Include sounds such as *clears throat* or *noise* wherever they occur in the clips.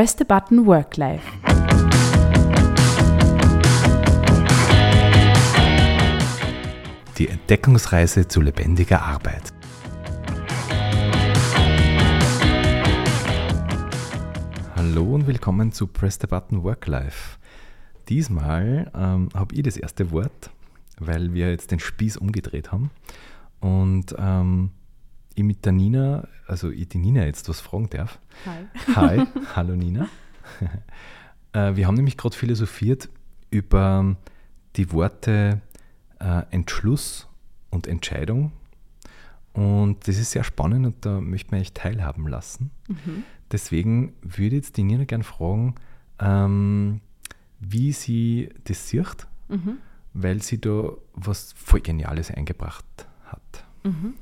Press the Button Work Life. Die Entdeckungsreise zu lebendiger Arbeit. Hallo und willkommen zu Press the Button Work Life. Diesmal ähm, habe ich das erste Wort, weil wir jetzt den Spieß umgedreht haben. Und ähm, ich mit der Nina, also ich die Nina jetzt was fragen darf. Hi. Hi, *laughs* hallo Nina. *laughs* Äh, wir haben nämlich gerade philosophiert über die Worte äh, Entschluss und Entscheidung. Und das ist sehr spannend und da möchte man echt teilhaben lassen. Mhm. Deswegen würde jetzt die Nina gerne fragen, ähm, wie sie das sieht, Mhm. weil sie da was voll Geniales eingebracht hat. Mhm.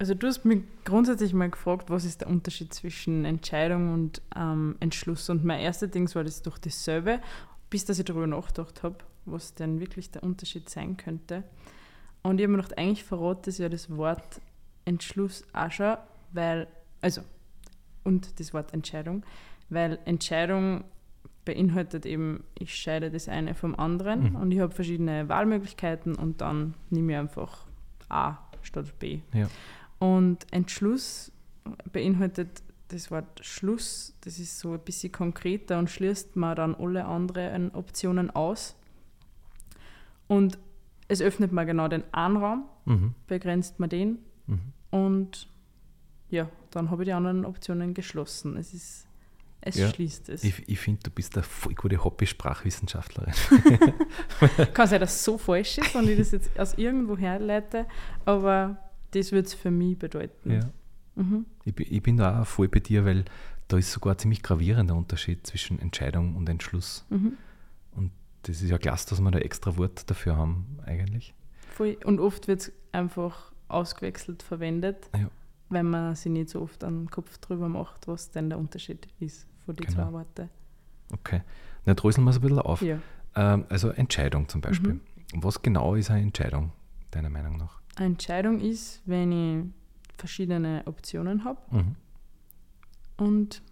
Also du hast mich grundsätzlich mal gefragt, was ist der Unterschied zwischen Entscheidung und ähm, Entschluss. Und mein erster Ding war das doch dasselbe, bis dass ich darüber nachgedacht habe, was denn wirklich der Unterschied sein könnte. Und ich habe mir gedacht, eigentlich verrate das ja das Wort Entschluss auch schon, weil, also, und das Wort Entscheidung, weil Entscheidung beinhaltet eben, ich scheide das eine vom anderen Mhm. und ich habe verschiedene Wahlmöglichkeiten und dann nehme ich einfach A statt B. Ja. Und Entschluss beinhaltet das Wort Schluss, das ist so ein bisschen konkreter und schließt man dann alle anderen Optionen aus. Und es öffnet man genau den einen Raum, Mhm. begrenzt man den Mhm. und ja, dann habe ich die anderen Optionen geschlossen. Es ist, es Ja. schließt es. Ich, ich finde, du bist eine voll gute Hobby-Sprachwissenschaftlerin. *laughs* Kann sein, dass es so falsch ist und ich das jetzt aus irgendwo herleite, aber das wird es für mich bedeuten. ja. Mhm. Ich, bin- ich bin da auch voll bei dir, weil da ist sogar ein ziemlich gravierender Unterschied zwischen Entscheidung und Entschluss. Mhm. Und das ist ja klasse, dass wir da extra Wort dafür haben, eigentlich. Voll. Und oft wird es einfach ausgewechselt verwendet, Ja. wenn man sich nicht so oft einen Kopf drüber macht, was denn der Unterschied ist von den Genau. zwei Worten. Okay. Dann dröseln wir es ein bisschen auf. Ja. Ähm, also Entscheidung zum Beispiel. Mhm. Was genau ist eine Entscheidung, deiner Meinung nach? Entscheidung ist, wenn ich verschiedene Optionen habe Mhm. und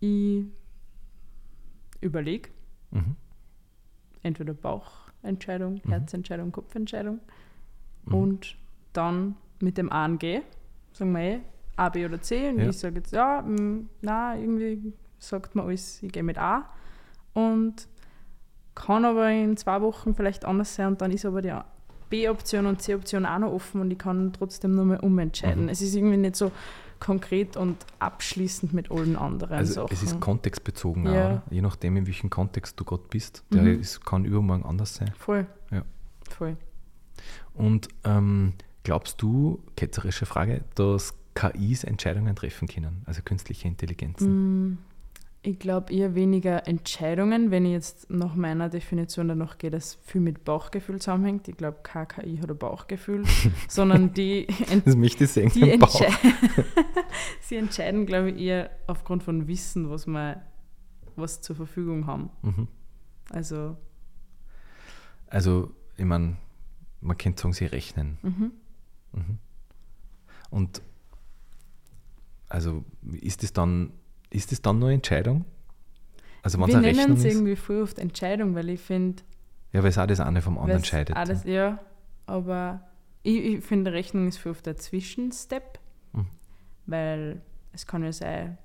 ich überlege, Mhm. entweder Bauchentscheidung, Mhm. Herzentscheidung, Kopfentscheidung Mhm. und dann mit dem A und G, sagen wir eh, A, B oder C und Ja. ich sage jetzt, ja, mm, na irgendwie sagt man alles, ich gehe mit A und kann aber in zwei Wochen vielleicht anders sein und dann ist aber die B-Option und C-Option auch noch offen und ich kann trotzdem nur mal umentscheiden. Mhm. Es ist irgendwie nicht so konkret und abschließend mit allen anderen Also Sachen. es ist kontextbezogen, auch, Ja. oder? je nachdem, in welchem Kontext du gerade bist. Der Mhm. ist, kann übermorgen anders sein. Voll. Ja. Voll. Und ähm, glaubst du, ketzerische Frage, dass KIs Entscheidungen treffen können, also künstliche Intelligenzen? Mm, Ich glaube eher weniger Entscheidungen, wenn ich jetzt nach meiner Definition danach gehe, dass viel mit Bauchgefühl zusammenhängt. Ich glaube, kein KI hat ein Bauchgefühl, *laughs* sondern die, ent Das möchte ich sehen die Bauch. *laughs* sie entscheiden, glaube ich, eher aufgrund von Wissen, was wir was zur Verfügung haben. Mhm. Also, Also, ich meine, man könnte sagen, sie rechnen. mhm. Mhm. Und also ist das dann, ist das dann nur Entscheidung? Also wenn es wir eine nennen Rechnung es ist? irgendwie voll oft Entscheidung, weil ich finde, Ja, weil es auch das eine vom anderen scheidet. Alles, ja, aber ich, ich finde, Rechnung ist für oft der Zwischenstep, Mhm. weil es kann ja sein,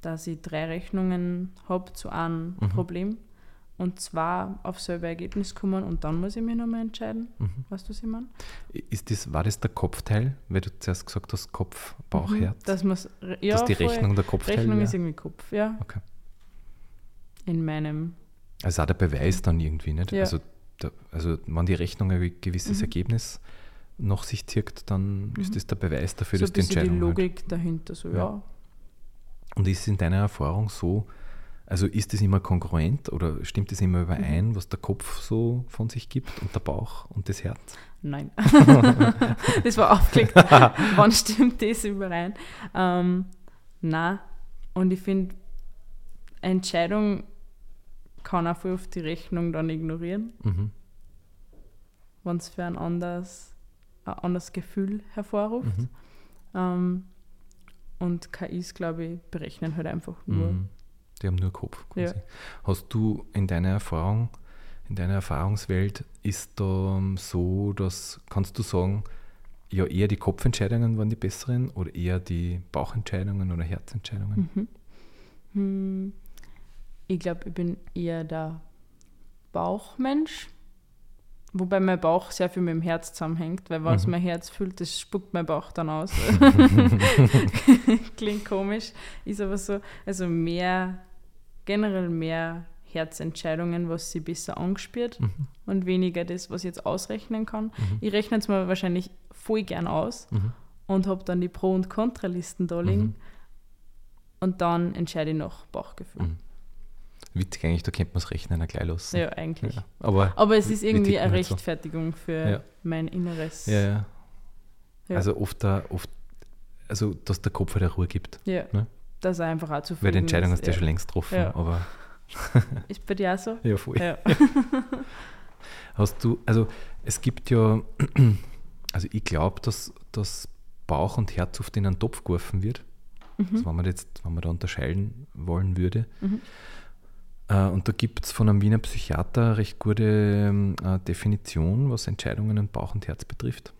dass ich drei Rechnungen habe zu einem Mhm. Problem und zwar auf selbe Ergebnis kommen und dann muss ich mich nochmal entscheiden. Mhm. Weißt du, was ich meine? Ist das, war das der Kopfteil, weil du zuerst gesagt hast, Kopf, Bauch, Mhm, Herz? Dass, man's, ja, dass die voll. Rechnung der Kopfteil Rechnung wär? ist irgendwie Kopf, ja. Okay. In meinem, Also auch der Beweis dann irgendwie, nicht? Ja. Also, der, also wenn die Rechnung ein gewisses Mhm. Ergebnis nach sich zirkt, dann ist Mhm. das der Beweis dafür, so dass die bisschen die Entscheidung halt. Logik dahinter, so Ja. ja. Und ist in deiner Erfahrung so, also ist das immer kongruent oder stimmt das immer überein, Mhm. was der Kopf so von sich gibt und der Bauch und das Herz? Nein. *laughs* das war aufgelegt. *laughs* Wann stimmt das überein? Ähm, na Und ich finde, Entscheidung kann auch voll oft die Rechnung dann ignorieren, Mhm. wenn es für ein anderes, ein anderes Gefühl hervorruft. Mhm. Ähm, und KIs, glaube ich, berechnen halt einfach nur. Mhm. Die haben nur Kopf. Ja. Quasi. Hast du in deiner Erfahrung, in deiner Erfahrungswelt, ist da so, dass, kannst du sagen, ja, eher die Kopfentscheidungen waren die besseren oder eher die Bauchentscheidungen oder Herzentscheidungen? Mhm. Hm, ich glaube, ich bin eher der Bauchmensch. Wobei mein Bauch sehr viel mit dem Herz zusammenhängt, weil was Mhm. mein Herz fühlt, das spuckt mein Bauch dann aus. *laughs* *laughs* Klingt komisch, ist aber so. Also mehr, generell mehr Herzentscheidungen, was sie besser angespürt Mhm. und weniger das, was ich jetzt ausrechnen kann. Mhm. Ich rechne es mir wahrscheinlich voll gern aus Mhm. und habe dann die Pro- und Kontralisten da liegen Mhm. und dann entscheide ich nach Bauchgefühl. Mhm. Witzig eigentlich, da könnte man es rechnen, gleich lassen. Ja, eigentlich. Ja. Aber, Aber es ist irgendwie eine halt so. Rechtfertigung für Ja. mein Inneres. ja. Also oft, da, oft, also dass der Kopf halt Ruhe gibt. Ja. Ne? Dass er einfach auch zufrieden Weil die Entscheidung ist. hast du ja schon längst getroffen. Ja. Aber *laughs* Ist bei dir auch so? ja, voll. Ja. *laughs* Hast du, also es gibt ja, *clears throat* also ich glaube, dass, dass Bauch und Herz oft in einen Topf geworfen wird. Also wenn man jetzt, wenn man da unterscheiden wollen würde. Mhm. Äh, und da gibt es von einem Wiener Psychiater eine recht gute ähm, äh, Definition, was Entscheidungen in Bauch und Herz betrifft.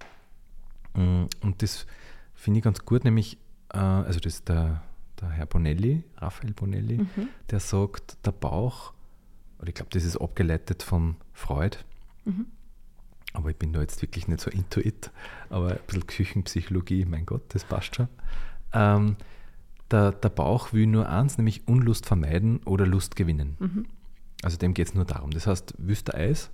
Mm, Und das finde ich ganz gut, nämlich, äh, also das ist der, der Herr Bonelli, Raphael Bonelli, Mhm. der sagt, der Bauch, oder ich glaube, das ist abgeleitet von Freud, Mhm. aber ich bin da jetzt wirklich nicht so intuit, aber ein bisschen Küchenpsychologie, mein Gott, das passt schon. Ähm, der, der Bauch will nur eins, nämlich Unlust vermeiden oder Lust gewinnen. Mhm. Also dem geht es nur darum. Das heißt, willst du Eis,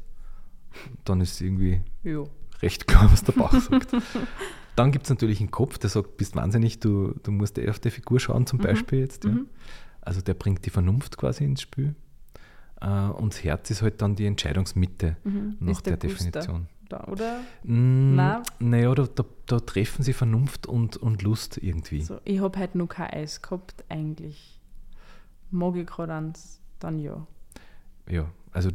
dann ist irgendwie Jo. recht klar, was der Bauch sagt. *laughs* Dann gibt es natürlich einen Kopf, der sagt, bist wahnsinnig, du, du musst eh auf die Figur schauen, zum Mhm. Beispiel jetzt. Ja. Mhm. Also der bringt die Vernunft quasi ins Spiel. Äh, und das Herz ist halt dann die Entscheidungsmitte Mhm. nach Ist der, Guster Definition. Da, oder? Mm, Nein. Naja, da, da, da treffen sie Vernunft und, und Lust irgendwie. So, ich habe halt noch kein Eis gehabt, eigentlich. Mag ich gerade eins, dann ja. Ja, also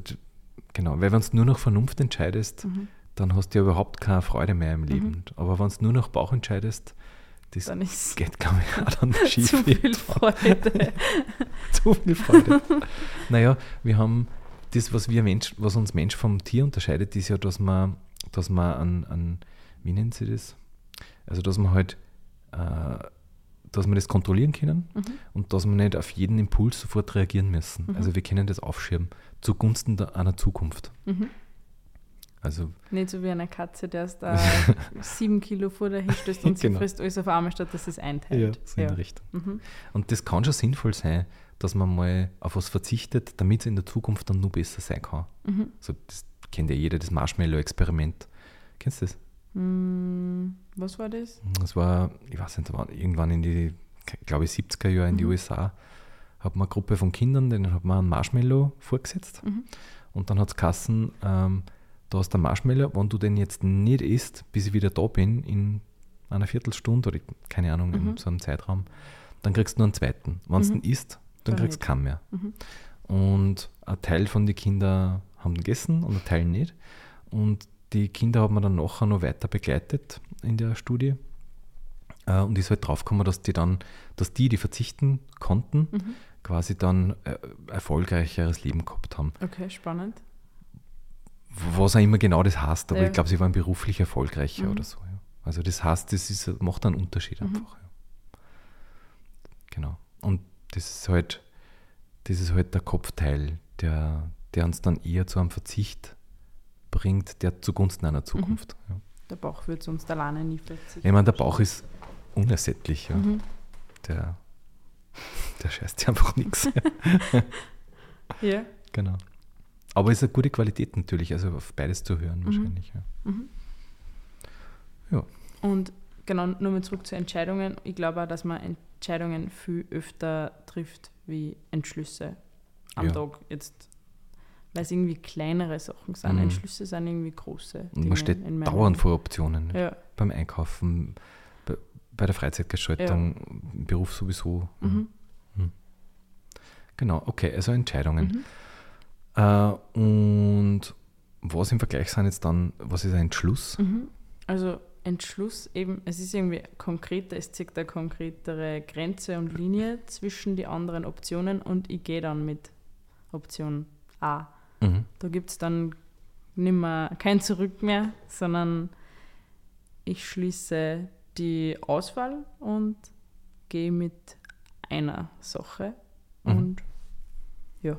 genau, weil wenn du nur noch Vernunft entscheidest, Mhm. Dann hast du ja überhaupt keine Freude mehr im Leben. Aber wenn du nur noch Bauch entscheidest, das Dann ist geht, glaube ich, auch dann *laughs* schief. zu viel Freude. *laughs* zu viel Freude. naja, wir haben das, was wir Mensch, was uns Mensch vom Tier unterscheidet, ist ja, dass man, dass man an, an wie nennen sie das? Also dass man halt, äh, dass wir das kontrollieren können Mhm. und dass wir nicht auf jeden Impuls sofort reagieren müssen. Mhm. Also wir können das aufschirmen zugunsten der, einer Zukunft. Mhm. Also Nicht so wie eine Katze, der es da *laughs* sieben Kilo vor dir hinstößt und sie Genau. frisst alles auf einmal, statt dass es einteilt. so in der Richtung. Mhm. Und das kann schon sinnvoll sein, dass man mal auf was verzichtet, damit es in der Zukunft dann nur besser sein kann. Mhm. So, das kennt ja jeder, das Marshmallow-Experiment. Kennst du das? Mm, Was war das? Das war, ich weiß nicht, irgendwann in die, glaube ich, 70er Jahre in die Mhm. USA, hat man eine Gruppe von Kindern, denen hat man einen Marshmallow vorgesetzt. Mhm. Und dann hat es Kassen, ähm, da hast du einen Marshmallow, wenn du den jetzt nicht isst, bis ich wieder da bin, in einer Viertelstunde oder keine Ahnung, in Mhm. so einem Zeitraum, dann kriegst du nur einen zweiten. Wenn du Mhm. den isst, dann Dann kriegst du keinen mehr. Mhm. Und ein Teil von den Kindern haben den gegessen und ein Teil nicht. Und die Kinder haben wir dann nachher noch weiter begleitet in der Studie. Äh, Und ist halt draufgekommen, dass die dann, dass die, die verzichten konnten, Mhm. quasi dann äh, erfolgreicheres Leben gehabt haben. Okay, spannend. Was auch immer genau das heißt, aber Ja. ich glaube, sie waren beruflich erfolgreicher Mhm. oder so. Ja. Also das heißt, das ist, macht einen Unterschied Mhm. einfach. Ja. Genau. Und das ist halt, das ist halt der Kopfteil, der, der uns dann eher zu einem Verzicht bringt, der zugunsten einer Zukunft. Ja. Der Bauch wird sonst alleine nie verzichten. Ich meine, der Bauch ist unersättlich. Ja. Mhm. Der, der scheißt sich einfach nichts. *laughs* Ja. Genau. Aber es ist eine gute Qualität natürlich, also auf beides zu hören Mhm. wahrscheinlich. Ja. Mhm. Ja. Und genau, nur mal zurück zu Entscheidungen. Ich glaube auch, dass man Entscheidungen viel öfter trifft wie Entschlüsse am Ja. Tag. Jetzt, weil es irgendwie kleinere Sachen sind. Mhm. Entschlüsse sind irgendwie große. Und man steht dauernd vor Optionen. ne? Ja. Beim Einkaufen, bei, bei der Freizeitgestaltung, im Beruf sowieso. Mhm. Genau, okay, also Entscheidungen. Äh, und was im Vergleich sind jetzt dann, was ist ein Entschluss? Mhm. Also Entschluss eben, es ist irgendwie konkreter, es zeigt eine konkretere Grenze und Linie zwischen die anderen Optionen und ich gehe dann mit Option A. Mhm. Da gibt es dann nimmer kein Zurück mehr, sondern ich schließe die Auswahl und gehe mit einer Sache. Mhm. Und ja,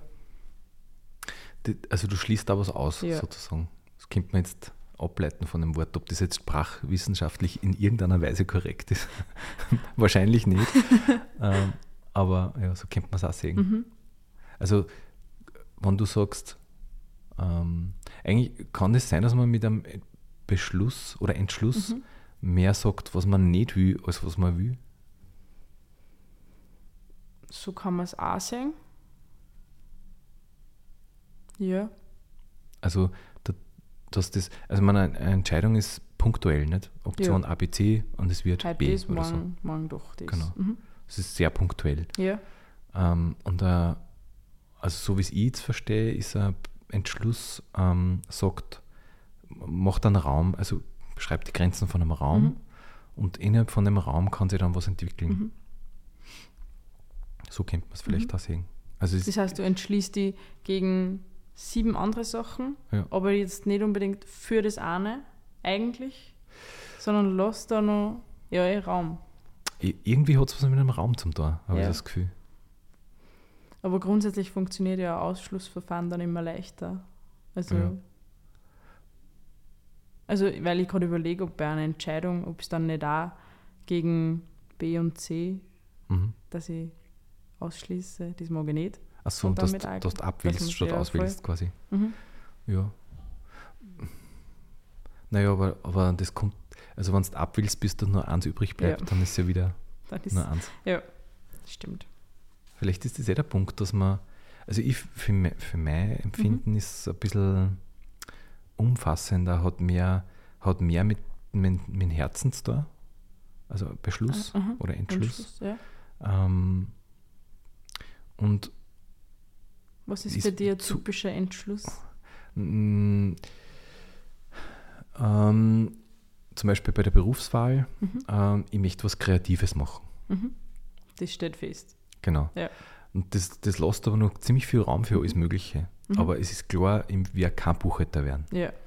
Also du schließt da was aus, Ja. sozusagen. Das könnte man jetzt ableiten von dem Wort, ob das jetzt sprachwissenschaftlich in irgendeiner Weise korrekt ist. *laughs* Wahrscheinlich nicht. *laughs* ähm, aber ja, so könnte man es auch sehen. mhm. Also, wenn du sagst, ähm, eigentlich kann es sein, dass man mit einem Beschluss oder Entschluss Mhm. mehr sagt, was man nicht will, als was man will. so kann man es auch sehen. Ja, Also, da, dass das, also man, eine Entscheidung ist punktuell, nicht? Option A, B, C und es wird heute B das, oder so. morgen, morgen doch das. Genau. Mhm. Es ist sehr punktuell. Ja, Ähm, und äh, also so wie es ich jetzt verstehe, ist ein Entschluss, ähm, sagt, macht einen Raum, also beschreibt die Grenzen von einem Raum Mhm. und innerhalb von dem Raum kann sich dann was entwickeln. Mhm. So könnte man es vielleicht Mhm. auch sehen. Also das heißt, du entschließt dich gegen sieben andere Sachen, Ja. aber jetzt nicht unbedingt für das eine eigentlich, sondern lass da noch ja, eh Raum. irgendwie hat es was mit einem Raum zum tun, habe ich Ja. das Gefühl. Aber grundsätzlich funktioniert ja ein Ausschlussverfahren dann immer leichter. Also, Ja. also weil ich gerade überlege, ob bei einer Entscheidung, ob es dann nicht auch gegen B und C, Mhm. dass ich ausschließe, das mag ich nicht. Achso, Und dass, du- auch- dass du abwählst statt ja, auswählst quasi. Mhm. Ja. Naja, aber, aber das kommt, also wenn du abwählst, bis da nur eins übrig bleibt, Ja. dann ist ja wieder ist, nur eins. ja, stimmt. Vielleicht ist das eh der Punkt, dass man, also ich für, me- für mein Empfinden ist es ein bisschen umfassender, hat mehr, hat mehr mit, mit, mit dem Herzen zu tun, also Beschluss Ah, aha. oder Entschluss. Entschluss, ja. Ähm, und Was ist, Ist bei dir ein typischer Entschluss? Mm, ähm, zum Beispiel bei der Berufswahl, Mhm. ähm, ich möchte was Kreatives machen. Mhm. Das steht fest. Genau. Ja. Und das, das lässt aber noch ziemlich viel Raum für alles Mögliche. Mhm. Aber es ist klar, ich werde kein Buchhalter werden. Ja. *laughs*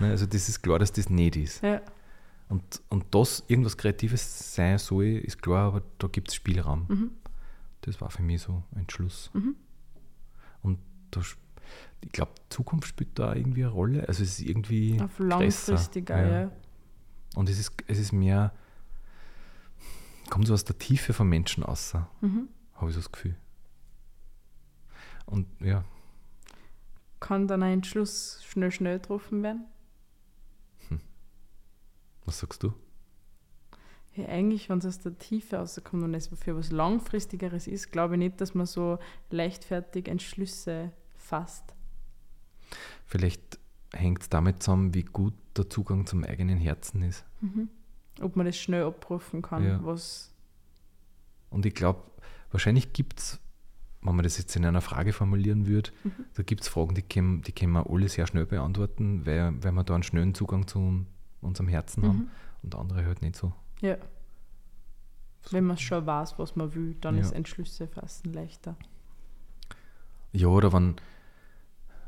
Ne? Also das ist klar, dass das nicht ist. ja. Und, und das irgendwas Kreatives sein soll, ist klar, aber da gibt es Spielraum. Mhm. Das war für mich so ein Entschluss. Mhm. Und da, ich glaube, Zukunft spielt da irgendwie eine Rolle. Also es ist irgendwie Auf langfristiger, ja. Ja. Und es ist, es ist mehr, kommt so aus der Tiefe vom Menschen aus, habe Mhm. ich so das Gefühl. Und ja, Kann dann ein Entschluss schnell, schnell getroffen werden? was sagst du? Ja, eigentlich, wenn es aus der Tiefe rauskommt und es für was Langfristigeres ist, glaube ich nicht, dass man so leichtfertig Entschlüsse fasst. Vielleicht hängt es damit zusammen, wie gut der Zugang zum eigenen Herzen ist. Mhm. Ob man das schnell abrufen kann, Ja. was. Und ich glaube, wahrscheinlich gibt es, wenn man das jetzt in einer Frage formulieren würde, Mhm. da gibt es Fragen, die können, die können wir alle sehr schnell beantworten, weil, weil wir da einen schnellen Zugang zu unserem Herzen haben Mhm. und andere halt nicht so. Ja. Wenn man schon weiß, was man will, dann Ja. ist Entschlüsse fassen leichter. Ja, oder wenn,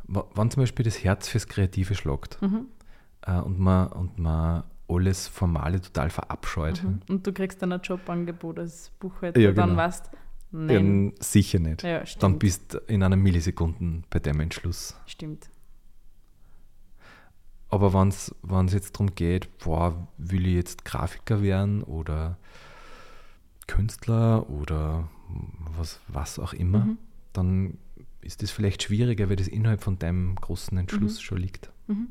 wenn zum Beispiel das Herz fürs Kreative schlagt Mhm. äh, und, man, und man alles Formale total verabscheut, Mhm. Und du kriegst dann ein Jobangebot als Buchhalter, Ja, dann genau. weißt nein. dann sicher nicht. Ja, Dann bist du in einer Millisekunden bei dem Entschluss. stimmt. Aber wenn es jetzt darum geht, boah, will ich jetzt Grafiker werden oder Künstler oder was, was auch immer, Mhm. dann ist das vielleicht schwieriger, weil das innerhalb von deinem großen Entschluss Mhm. schon liegt. Mhm.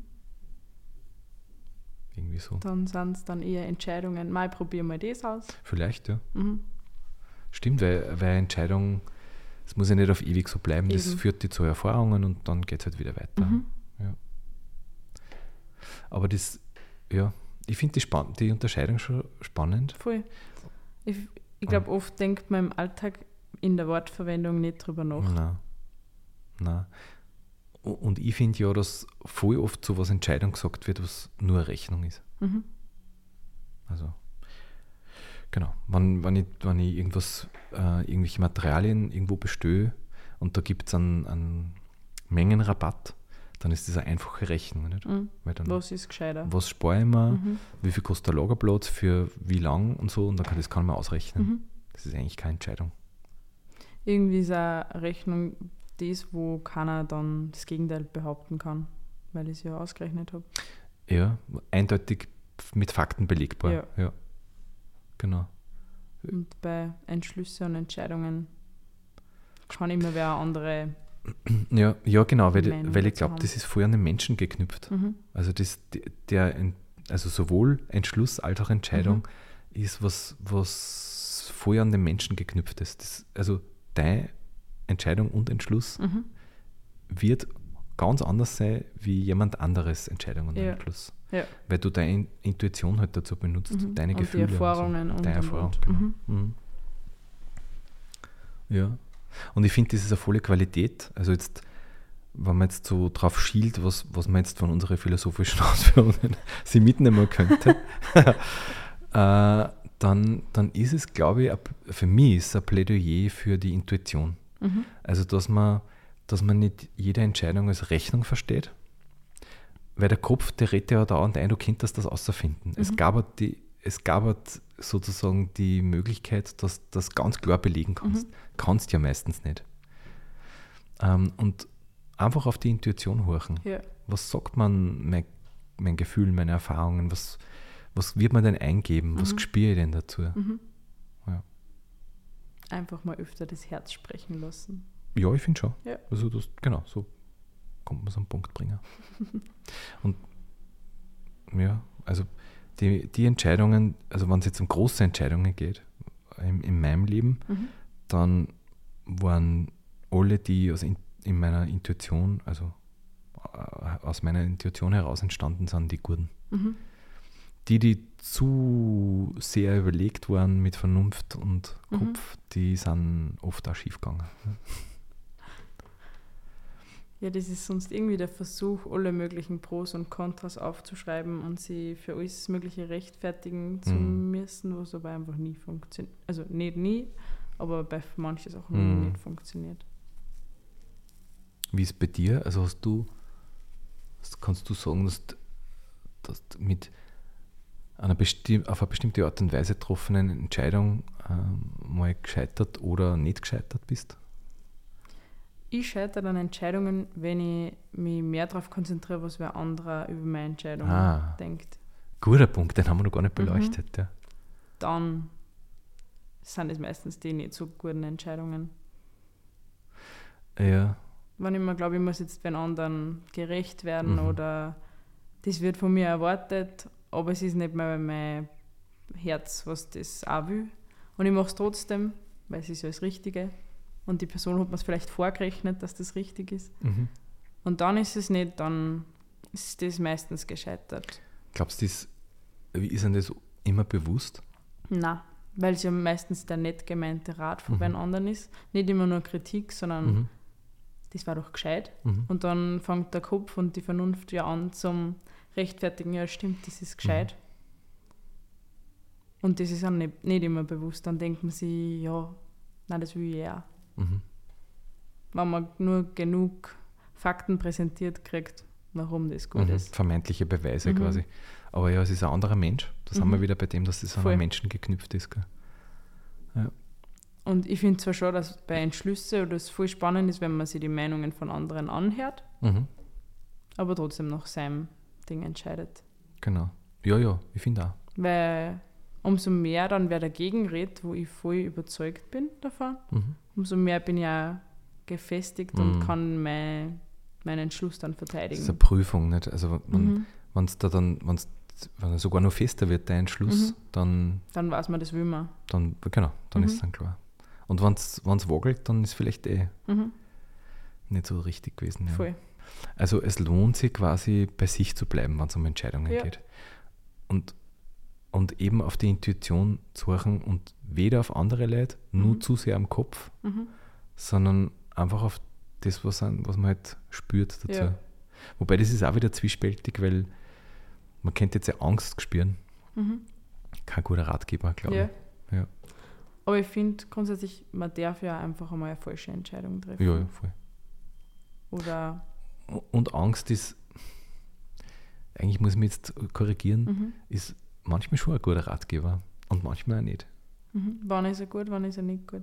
Irgendwie so. Dann sind es dann eher Entscheidungen, mal probier mal das aus. Vielleicht, ja. Mhm. Stimmt, weil, weil Entscheidung, es muss ja nicht auf ewig so bleiben, das Eben. führt dir zu Erfahrungen und dann geht es halt wieder weiter. Aber das, ja, ich finde die, spann- die Unterscheidung schon spannend. Voll. Ich, ich glaube, oft denkt man im Alltag in der Wortverwendung nicht drüber nach. Nein. Nein. Und ich finde ja, dass voll oft so was Entscheidung gesagt wird, was nur eine Rechnung ist. Mhm. Also, genau. Wenn, wenn, ich, wenn ich irgendwas, äh, irgendwelche Materialien irgendwo bestelle und da gibt es einen, einen Mengenrabatt, dann ist das eine einfache Rechnung. Nicht? Mhm. Dann, Was ist gescheiter? was spare ich mir, Mhm. wie viel kostet der Lagerplatz, für wie lang und so, und dann kann, das kann man ausrechnen. Mhm. Das ist eigentlich keine Entscheidung. Irgendwie ist eine Rechnung das, wo keiner dann das Gegenteil behaupten kann, weil ich es ja ausgerechnet habe. Ja, eindeutig mit Fakten belegbar. Ja. ja. Genau. Und bei Entschlüsse und Entscheidungen kann immer wer andere. Ja, ja genau, weil, weil ich glaube, das ist vorher an den Menschen geknüpft. Mhm. Also das, der, also sowohl Entschluss als auch Entscheidung Mhm. ist was, was vorher an den Menschen geknüpft ist. Das, also deine Entscheidung und Entschluss Mhm. wird ganz anders sein wie jemand anderes Entscheidung und Ja. Entschluss. Ja. Weil du deine Intuition halt dazu benutzt, Mhm. deine und Gefühle. die Erfahrungen und und, so. Deine und, Erfahrung, und. genau. Mhm. Mhm. Ja. Und ich finde, das ist eine volle Qualität. Also jetzt, wenn man jetzt so drauf schielt, was, was man jetzt von unseren philosophischen *laughs* Ausführungen *laughs* sie mitnehmen könnte, *laughs* äh, dann, dann ist es, glaube ich, für mich ist es ein Plädoyer für die Intuition. Mhm. Also, dass man, dass man nicht jede Entscheidung als Rechnung versteht, weil der Kopf, der redet ja dauernd ein, du könntest das außerfinden. Es Mhm. gab halt die, es gab halt sozusagen die Möglichkeit, dass du das ganz klar belegen kannst. Mhm. Kannst ja meistens nicht. Ähm, und einfach auf die Intuition horchen. Ja. Was sagt man, mein, mein Gefühl, meine Erfahrungen, was, was wird man denn eingeben, was Mhm. spüre ich denn dazu? Mhm. Ja. Einfach mal öfter das Herz sprechen lassen. Ja, ich finde schon. Ja. Also das, genau, so kommt man es am Punkt bringen. *laughs* Und ja, also die, die Entscheidungen, also wenn es jetzt um große Entscheidungen geht, in, in meinem Leben, Mhm. dann waren alle, die aus in, in meiner Intuition, also äh, aus meiner Intuition heraus entstanden sind, die guten. Mhm. Die, die zu sehr überlegt waren mit Vernunft und Mhm. Kopf, die sind oft auch schief gegangen. Ja, das ist sonst irgendwie der Versuch, alle möglichen Pros und Kontras aufzuschreiben und sie für alles Mögliche rechtfertigen zu Mhm. müssen, was aber einfach nie funktioniert. Also nicht nie, aber bei manchen Sachen Mhm. nicht funktioniert. Wie ist bei dir? Also hast du, kannst du sagen, dass, dass du mit einer auf eine bestimmte Art und Weise getroffenen Entscheidung ähm, mal gescheitert oder nicht gescheitert bist? Ich scheitere an Entscheidungen, wenn ich mich mehr darauf konzentriere, was wer anderer über meine Entscheidung Ah. denkt. Guter Punkt, den haben wir noch gar nicht Mhm. beleuchtet. Ja. Dann sind es meistens die nicht so guten Entscheidungen. ja. wenn ich mir glaube, ich muss jetzt den anderen gerecht werden Mhm. oder das wird von mir erwartet, aber es ist nicht mehr mein Herz, was das auch will. Und ich mache es trotzdem, weil es ist ja das Richtige. Und die Person hat mir es vielleicht vorgerechnet, dass das richtig ist. Mhm. Und dann ist es nicht, dann ist das meistens gescheitert. Glaubst du, wie ist denn das immer bewusst? Na, weil es ja meistens der nett gemeinte Rat von Mhm. den anderen ist. Nicht immer nur Kritik, sondern Mhm. das war doch gescheit. Mhm. Und dann fängt der Kopf und die Vernunft ja an zum Rechtfertigen, ja stimmt, das ist gescheit. Und das ist auch nicht, nicht immer bewusst. Dann denkt man sich, ja, nein, das will ich auch. Mhm. Wenn man nur genug Fakten präsentiert kriegt, warum das gut Mhm. ist. Vermeintliche Beweise Mhm. quasi. Aber ja, es ist ein anderer Mensch. Da sind wir Mhm. wieder bei dem, dass das an einen Menschen geknüpft ist. Gell? Und ich finde zwar schon, dass bei Entschlüsse oder es voll spannend ist, wenn man sich die Meinungen von anderen anhört, Mhm. aber trotzdem nach seinem Ding entscheidet. Genau. Ja, ja, ich finde auch. Weil umso mehr dann wer dagegen redet, wo ich voll überzeugt bin davon, Mhm. umso mehr bin ich auch gefestigt Mhm. und kann mein, meinen Entschluss dann Das verteidigen. ist eine Prüfung, nicht? Also wenn Mhm. wenn's da dann, wenn's, wenn er sogar noch fester wird, der Entschluss, Mhm. dann, Dann weiß man, das will man. dann, genau, dann Mhm. ist es dann klar. Und wenn es wackelt, dann ist vielleicht eh Mhm. nicht so richtig gewesen. Ja. Voll. Also es lohnt sich quasi bei sich zu bleiben, wenn es um Entscheidungen Ja. geht. Und, und eben auf die Intuition zu horchen und weder auf andere Leute, nur Mhm. zu sehr am Kopf, Mhm. sondern einfach auf das, was, an, was man halt spürt dazu. Ja. Wobei das ist auch wieder zwiespältig, weil man könnte jetzt ja Angst spüren. Mhm. Kein guter Ratgeber, glaube Ja. ich. Ja. Aber ich finde grundsätzlich, man darf ja einfach einmal eine falsche Entscheidung treffen. Ja, ja, voll. Oder Und Angst ist, eigentlich muss ich mich jetzt korrigieren, mhm. ist manchmal schon ein guter Ratgeber und manchmal auch nicht. Mhm. wann ist er gut, wann ist er nicht gut.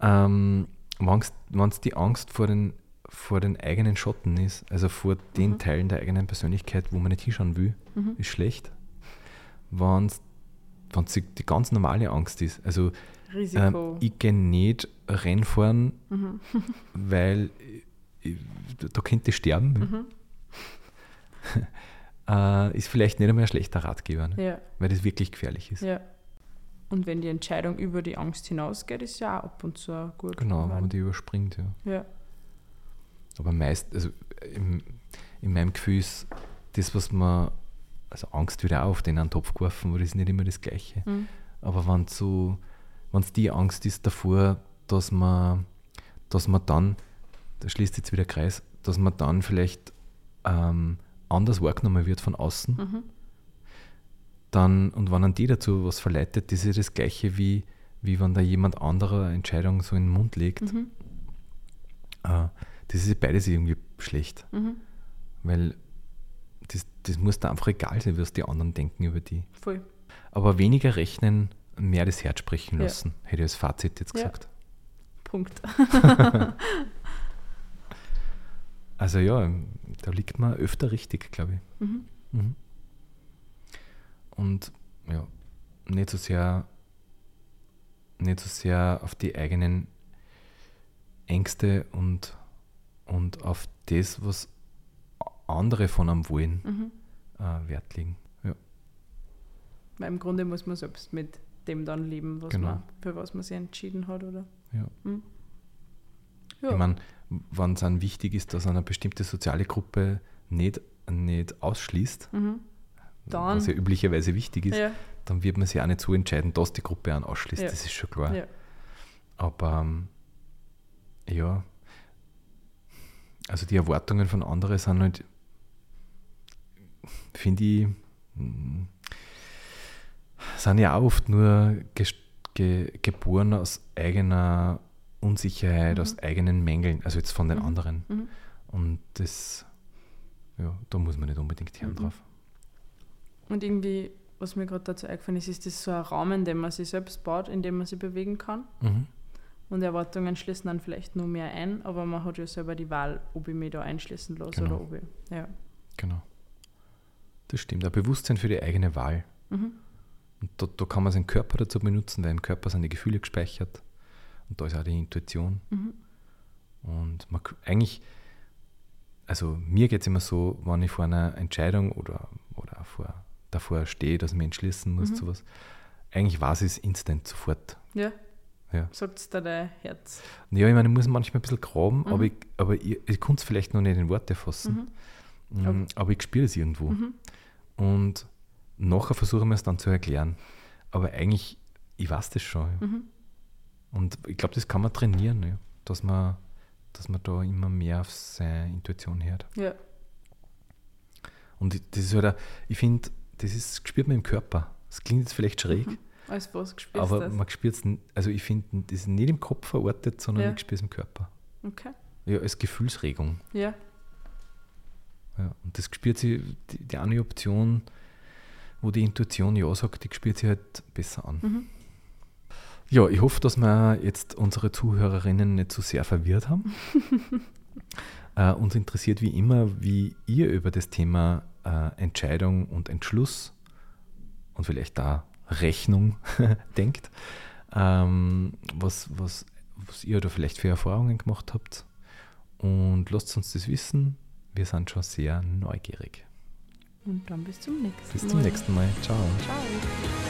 Ähm, Wenn es die Angst vor den, vor den eigenen Schotten ist, also vor den Mhm. Teilen der eigenen Persönlichkeit, wo man nicht hinschauen will, Mhm. ist schlecht. Wenn es die ganz normale Angst ist, also Risiko. ähm, ich gehe nicht Rennfahren, mhm. weil ich, da könnte ich sterben, Mhm. *laughs* äh, ist vielleicht nicht einmal ein schlechter Ratgeber, ne? Ja, weil das wirklich gefährlich ist. ja. Und wenn die Entscheidung über die Angst hinausgeht, ist ja auch ab und zu gut. Genau, wenn man die überspringt, ja. Ja. Aber meist, also im, in meinem Gefühl ist das, was man, also Angst wird auch auf den einen Topf geworfen, aber das ist nicht immer das Gleiche. Mhm. Aber wenn so, wenn es die Angst ist davor, dass man, dass man dann, da schließt jetzt wieder der Kreis, dass man dann vielleicht ähm, anders wahrgenommen wird von außen, Mhm. dann, und wenn an die dazu was verleitet, das ist ja das Gleiche wie, wie wenn da jemand anderer eine Entscheidung so in den Mund legt. Mhm. Äh, das ist ja beides irgendwie schlecht. Mhm. Weil das, das muss da einfach egal sein, was die anderen denken über die. Voll. Aber weniger rechnen, mehr das Herz sprechen Ja. lassen, hätte ich als Fazit jetzt Ja. gesagt. Punkt. *laughs* *laughs* Also ja, da liegt man öfter richtig, glaube ich. Mhm. Mhm. Und ja, nicht so sehr, nicht so sehr auf die eigenen Ängste und, und auf das, was andere von einem wollen, Mhm. äh, Wert legen. Ja, Weil im Grunde muss man selbst mit dem dann leben, was Genau. man, für was man sich entschieden hat, oder? ja. Mhm. Ich meine, wenn es dann wichtig ist, dass eine bestimmte soziale Gruppe nicht, nicht ausschließt, Mhm. Dann- was ja üblicherweise wichtig ist, Ja. dann wird man sich auch nicht so entscheiden, dass die Gruppe einen ausschließt. Ja. Das ist schon klar. Ja. Aber ähm, ja, also die Erwartungen von anderen sind halt, finde ich, mm, sind ja auch oft nur ge geboren aus eigener Unsicherheit, Mhm. aus eigenen Mängeln, also jetzt von den Mhm. anderen. Mhm. Und das, ja, da muss man nicht unbedingt hören Mhm. drauf. Und irgendwie, was mir gerade dazu eingefallen ist, ist das so ein Raum, in dem man sich selbst baut, in dem man sich bewegen kann. Mhm. Und Erwartungen schließen dann vielleicht nur mehr ein, aber man hat ja selber die Wahl, ob ich mich da einschließen lasse Genau. oder ob ich. Ja. Genau. Das stimmt. Ein Bewusstsein für die eigene Wahl. Mhm. Und da, da kann man seinen Körper dazu benutzen, weil im Körper sind die Gefühle gespeichert. Und da ist auch die Intuition. Mhm. Und man, eigentlich, also mir geht es immer so, wenn ich vor einer Entscheidung oder, oder vor, davor stehe, dass ich mich entschließen muss, Mhm. sowas, eigentlich weiß ich es instant sofort. Ja. Ja. Sagt es da dein Herz. Ja, ich meine, ich muss manchmal ein bisschen graben, Mhm. aber ich, aber ich, ich kann es vielleicht noch nicht in Worte fassen. Mhm. Mm, Aber- Aber ich spüre es irgendwo. Mhm. Und nachher versuche ich mir es dann zu erklären. Aber eigentlich, ich weiß das schon. Und ich glaube, das kann man trainieren, ja. dass, man, dass man da immer mehr auf seine Intuition hört. Ja. Und das ist halt, auch, ich finde, das ist, spürt man im Körper. Das klingt jetzt vielleicht schräg, Mhm. Als was gespürst aber das? man spürt es, also ich finde, das ist nicht im Kopf verortet, sondern Ja. ich spüre es im Körper. Okay. Ja, als Gefühlsregung. Ja. Ja. Und das spürt sie, die, die eine Option, wo die Intuition Ja sagt, die spürt sie halt besser an. Mhm. Ja, ich hoffe, dass wir jetzt unsere Zuhörerinnen nicht zu sehr verwirrt haben. *laughs* äh, uns interessiert wie immer, wie ihr über das Thema äh, Entscheidung und Entschluss und vielleicht da Rechnung *laughs* denkt. Ähm, was, was, was ihr da vielleicht für Erfahrungen gemacht habt. Und lasst uns das wissen. Wir sind schon sehr neugierig. Und dann bis zum nächsten Bis Mal. zum nächsten Mal. Ciao. Ciao.